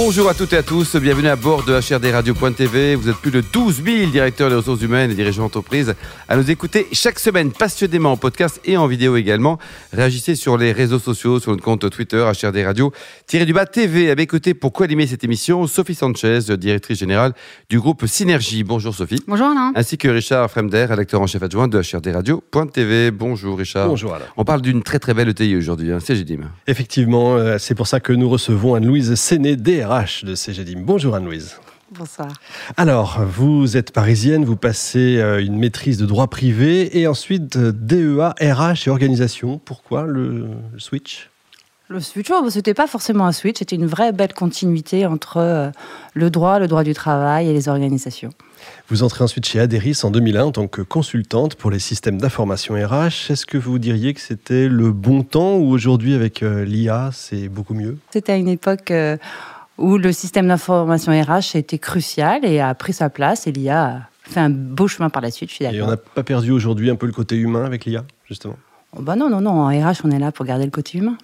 Bonjour à toutes et à tous, bienvenue à bord de HRDRadio.tv. Vous êtes plus de 12 000 directeurs des ressources humaines et dirigeants d'entreprise à nous écouter chaque semaine passionnément en podcast et en vidéo également. Réagissez sur les réseaux sociaux, sur notre compte Twitter HRD Radio, du bas TV. À mes côtés pour co-animer cette émission, Sophie Sanchez, directrice générale du groupe Synergie. Bonjour Sophie. Bonjour Alain. Ainsi que Richard Fremder, rédacteur en chef adjoint de HRDRadio.tv. Bonjour Richard. Bonjour Alain. On parle d'une très très belle ETI aujourd'hui, hein, CGDIM. Effectivement, euh, c'est pour ça que nous recevons Anne-Louise Séné, RH de CGDIM. Bonjour Anne-Louise. Bonsoir. Alors, vous êtes parisienne, vous passez euh, une maîtrise de droit privé et ensuite euh, DEA, RH et organisation. Pourquoi le, switch? Le switch, oh, c'était pas forcément un switch, c'était une vraie belle continuité entre euh, le droit, le droit du travail et les organisations. Vous entrez ensuite chez Aderis en 2001 en tant que consultante pour les systèmes d'information RH. Est-ce que vous diriez que c'était le bon temps ou aujourd'hui avec l'IA, c'est beaucoup mieux? C'était à une époque où le système d'information RH a été crucial et a pris sa place et l'IA a fait un beau chemin par la suite, je suis d'accord. Et on n'a pas perdu aujourd'hui un peu le côté humain avec l'IA, justement? Oh bah Non, non, non, en RH, on est là pour garder le côté humain.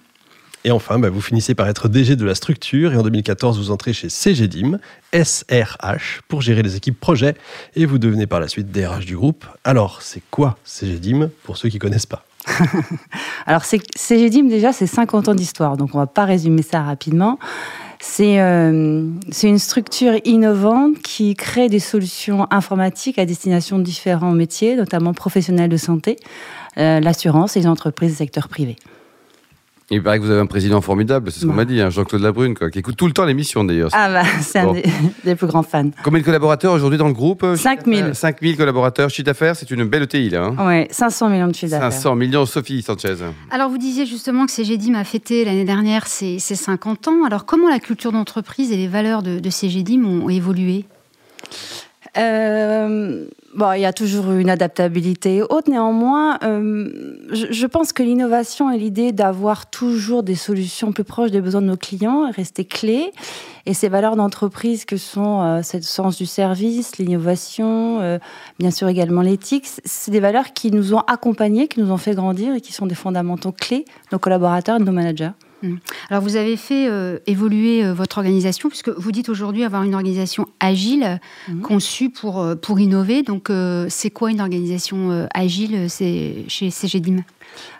Et enfin, bah, vous finissez par être DG de la structure et en 2014, vous entrez chez CGDIM, SRH, pour gérer les équipes projets et vous devenez par la suite DRH du groupe. Alors, c'est quoi CGDIM pour ceux qui ne connaissent pas? Alors, CGDIM, déjà, c'est 50 ans d'histoire, donc on ne va pas résumer ça rapidement. Euh, c'est une structure innovante qui crée des solutions informatiques à destination de différents métiers, notamment professionnels de santé, euh, l'assurance et les entreprises du secteur privé. Il paraît que vous avez un président formidable, c'est ce qu'on m'a dit, hein, Jean-Claude Labrune, quoi, qui écoute tout le temps l'émission d'ailleurs. Ah bah, c'est un des, plus grands fans. Combien de collaborateurs aujourd'hui dans le groupe 5000. 5000 collaborateurs, chiffre d'affaires, c'est une belle ETI là. Hein. Oui, 500 millions de chiffre d'affaires. 500 millions, Sophie Sanchez. Alors vous disiez justement que CGDIM a fêté l'année dernière ses, 50 ans. Alors comment la culture d'entreprise et les valeurs de, de CGDIM ont évolué? Euh, bon, il y a toujours une adaptabilité haute. Néanmoins, euh, je, pense que l'innovation et l'idée d'avoir toujours des solutions plus proches des besoins de nos clients est restée clé. Et ces valeurs d'entreprise que sont euh, sens du service, l'innovation, euh, bien sûr également l'éthique, c'est des valeurs qui nous ont accompagnés, qui nous ont fait grandir et qui sont des fondamentaux clés de nos collaborateurs et de nos managers. Mm. Alors vous avez fait euh, évoluer euh, votre organisation puisque vous dites aujourd'hui avoir une organisation agile mm. conçue pour, euh, pour innover. Donc c'est quoi une organisation agile chez CGDIM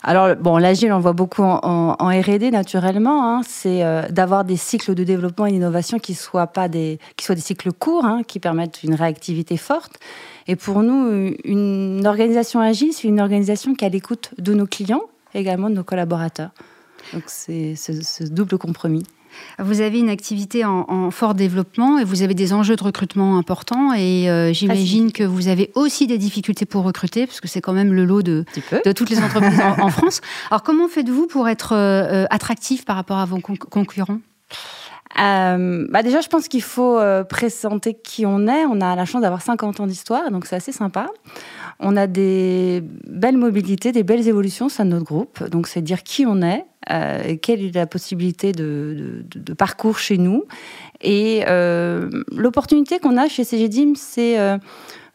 alors, bon, l'agile, on voit beaucoup en, R&D naturellement. Hein. c'est d'avoir des cycles de développement et d'innovation qui soient pas des, qui soient des cycles courts, hein, qui permettent une réactivité forte. Et pour nous, une organisation agile, c'est une organisation qui est à l'écoute de nos clients, également de nos collaborateurs. Donc c'est ce, double compromis. Vous avez une activité en, fort développement et vous avez des enjeux de recrutement importants et euh, j'imagine que vous avez aussi des difficultés pour recruter parce que c'est quand même le lot de, de toutes les entreprises en, France. Alors comment faites-vous pour être euh, euh, attractif par rapport à vos concurrents? Bah déjà, je pense qu'il faut présenter qui on est. On a la chance d'avoir 50 ans d'histoire, donc c'est assez sympa. On a des belles mobilités, des belles évolutions au notre groupe. Donc, c'est dire qui on est, euh, quelle est la possibilité de, parcours chez nous. Et euh, l'opportunité qu'on a chez CGDIM, c'est euh,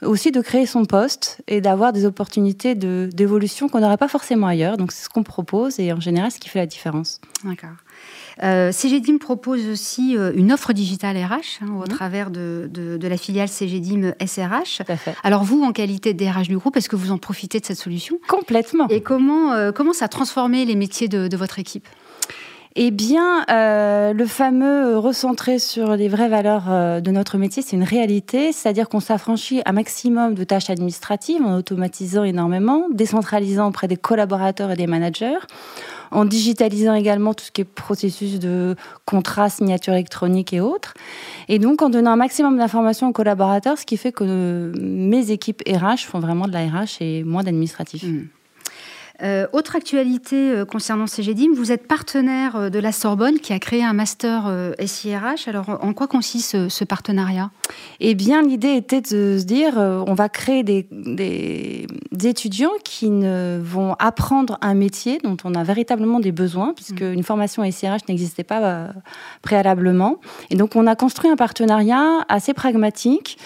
aussi de créer son poste et d'avoir des opportunités d'évolution qu'on n'aurait pas forcément ailleurs. Donc, c'est ce qu'on propose et en général, ce qui fait la différence. D'accord. Euh, CGDIM propose aussi euh, une offre digitale RH hein, au mhm. travers de, la filiale CGDIM SRH. Alors vous, en qualité de DRH du groupe, est-ce que vous en profitez de cette solution? Complètement. Et comment, euh, comment ça a transformé les métiers de, votre équipe? Eh bien, le fameux recentrer sur les vraies valeurs de notre métier, c'est une réalité, c'est-à-dire qu'on s'affranchit un maximum de tâches administratives en automatisant énormément, décentralisant auprès des collaborateurs et des managers en digitalisant également tout ce qui est processus de contrat, signature électronique et autres. Et donc en donnant un maximum d'informations aux collaborateurs, ce qui fait que mes équipes RH font vraiment de la RH et moins d'administratif. Mmh. Euh, autre actualité euh, concernant CGDIM, vous êtes partenaire euh, de la Sorbonne qui a créé un master SIRH. Alors, en quoi consiste ce, partenariat? Eh bien, l'idée était de se dire, on va créer des, étudiants qui ne vont apprendre un métier dont on a véritablement des besoins, puisque mmh. une formation SIRH n'existait pas préalablement. Et donc, on a construit un partenariat assez pragmatique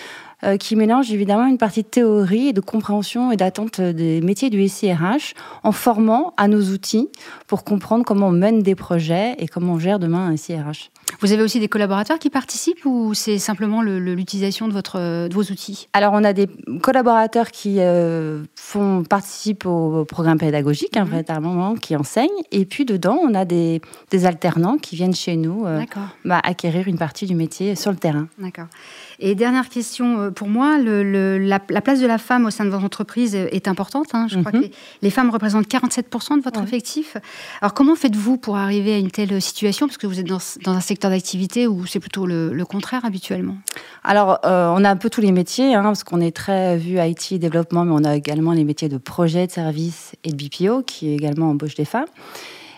qui mélange évidemment une partie de théorie et de compréhension et d'attente des métiers du SIRH en formant à nos outils pour comprendre comment on mène des projets et comment on gère demain un SIRH. Vous avez aussi des collaborateurs qui participent ou c'est simplement l'utilisation de, votre, de vos outils? Alors, on a des collaborateurs qui euh, font, participent au programme pédagogique, un vrai moment qui enseignent. Et puis, dedans, on a des, des alternants qui viennent chez nous euh, bah, acquérir une partie du métier sur le terrain. D'accord. Et dernière question euh, pour moi, le, la, place de la femme au sein de votre entreprise est importante. Hein. Je crois mhm. que les, femmes représentent 47% de votre effectif. Alors, comment faites-vous pour arriver à une telle situation? Parce que vous êtes dans, dans un secteur d'activité où c'est plutôt le, contraire habituellement? Alors, euh, on a un peu tous les métiers, hein, parce qu'on est très vu IT, développement, mais on a également les métiers de projet, de service et de BPO, qui également embauche des femmes.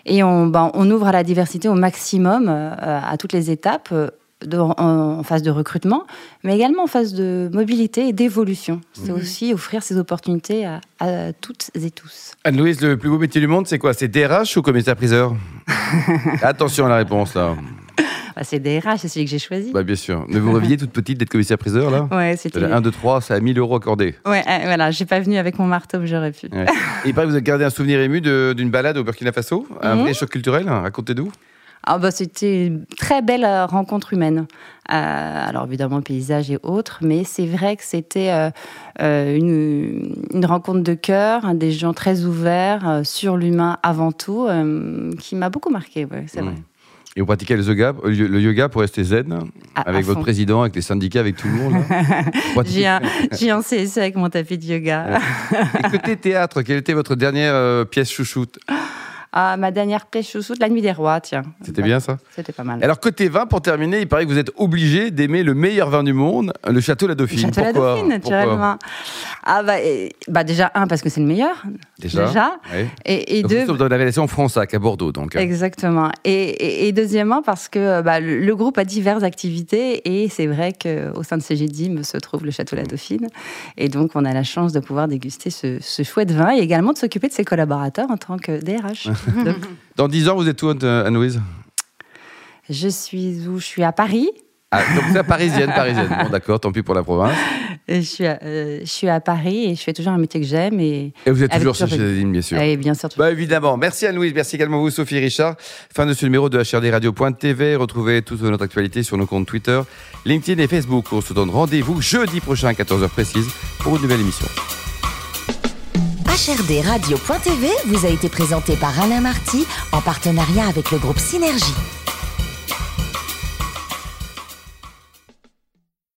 Et on, ben, on ouvre à la diversité au maximum, euh, à toutes les étapes. en, phase de recrutement, mais également en phase de mobilité et d'évolution. C'est mhm. aussi offrir ces opportunités à, à toutes et tous. Anne-Louise, le plus beau métier du monde, c'est quoi? C'est DRH ou commissaire-priseur Attention à la réponse là. Bah, c'est DRH, c'est celui que j'ai choisi. Bah, bien sûr. Mais vous rêviez toute petite d'être commissaire-priseur, là Ouais, c'était. 1, 2, 3, ça a 1000 euros accordés. Ouais, euh, voilà, j'ai pas venu avec mon marteau, j'aurais pu. Et il paraît que vous avez gardé un souvenir ému d'une balade au Burkina Faso, un mhm. vrai choc culturel, racontez-nous. Ah bah, C'était une très belle euh, rencontre humaine. Euh, alors évidemment, le paysage et autres, mais c'est vrai que c'était une, une, rencontre de cœur, hein, des gens très ouverts sur l'humain avant tout, qui m'a beaucoup marqué, ouais, c'est vrai. Et vous pratiquez le yoga, le yoga pour rester zen ah, Avec votre président, avec les syndicats, avec tout le monde J'ai un, un CSE avec mon tapis de yoga. Écoutez, théâtre, quelle était votre dernière euh, pièce chouchoute? ah, ma dernière sous La Nuit des Rois, tiens. C'était bien ça C'était pas mal. Alors, côté vin, pour terminer, il paraît que vous êtes obligé d'aimer le meilleur vin du monde, le Château La Dauphine. Le Château La Dauphine, naturellement. Ah, bah, bah, déjà, un, parce que c'est le meilleur. Déjà. déjà. Et, et deux. Sauf dans la relation Fronsac à Bordeaux, donc. Exactement. Et, deuxièmement, parce que bah, le, groupe a diverses activités et c'est vrai qu'au sein de CGDIM se trouve le Château La Dauphine. Et donc, on a la chance de pouvoir déguster ce, ce chouette vin et également de s'occuper de ses collaborateurs en tant que DRH. Dans 10 ans, vous êtes où, Anne-Louise? Je suis où? Je suis à Paris. Ah, donc c'est parisienne, parisienne. Bon, d'accord, tant pis pour la province. Je suis, à, euh, je suis à Paris et je fais toujours un métier que j'aime. Et, et vous êtes toujours chez Céline, bien sûr. Oui, bien sûr. Bah, évidemment. Merci Anne-Louise, merci également vous, Sophie Richard. Fin de ce numéro de HRDRadio.tv. Retrouvez toute notre actualité sur nos comptes Twitter, LinkedIn et Facebook. On se donne rendez-vous jeudi prochain à 14h précise pour une nouvelle émission. HRD Radio.tv vous a été présenté par Alain Marty en partenariat avec le groupe Synergie.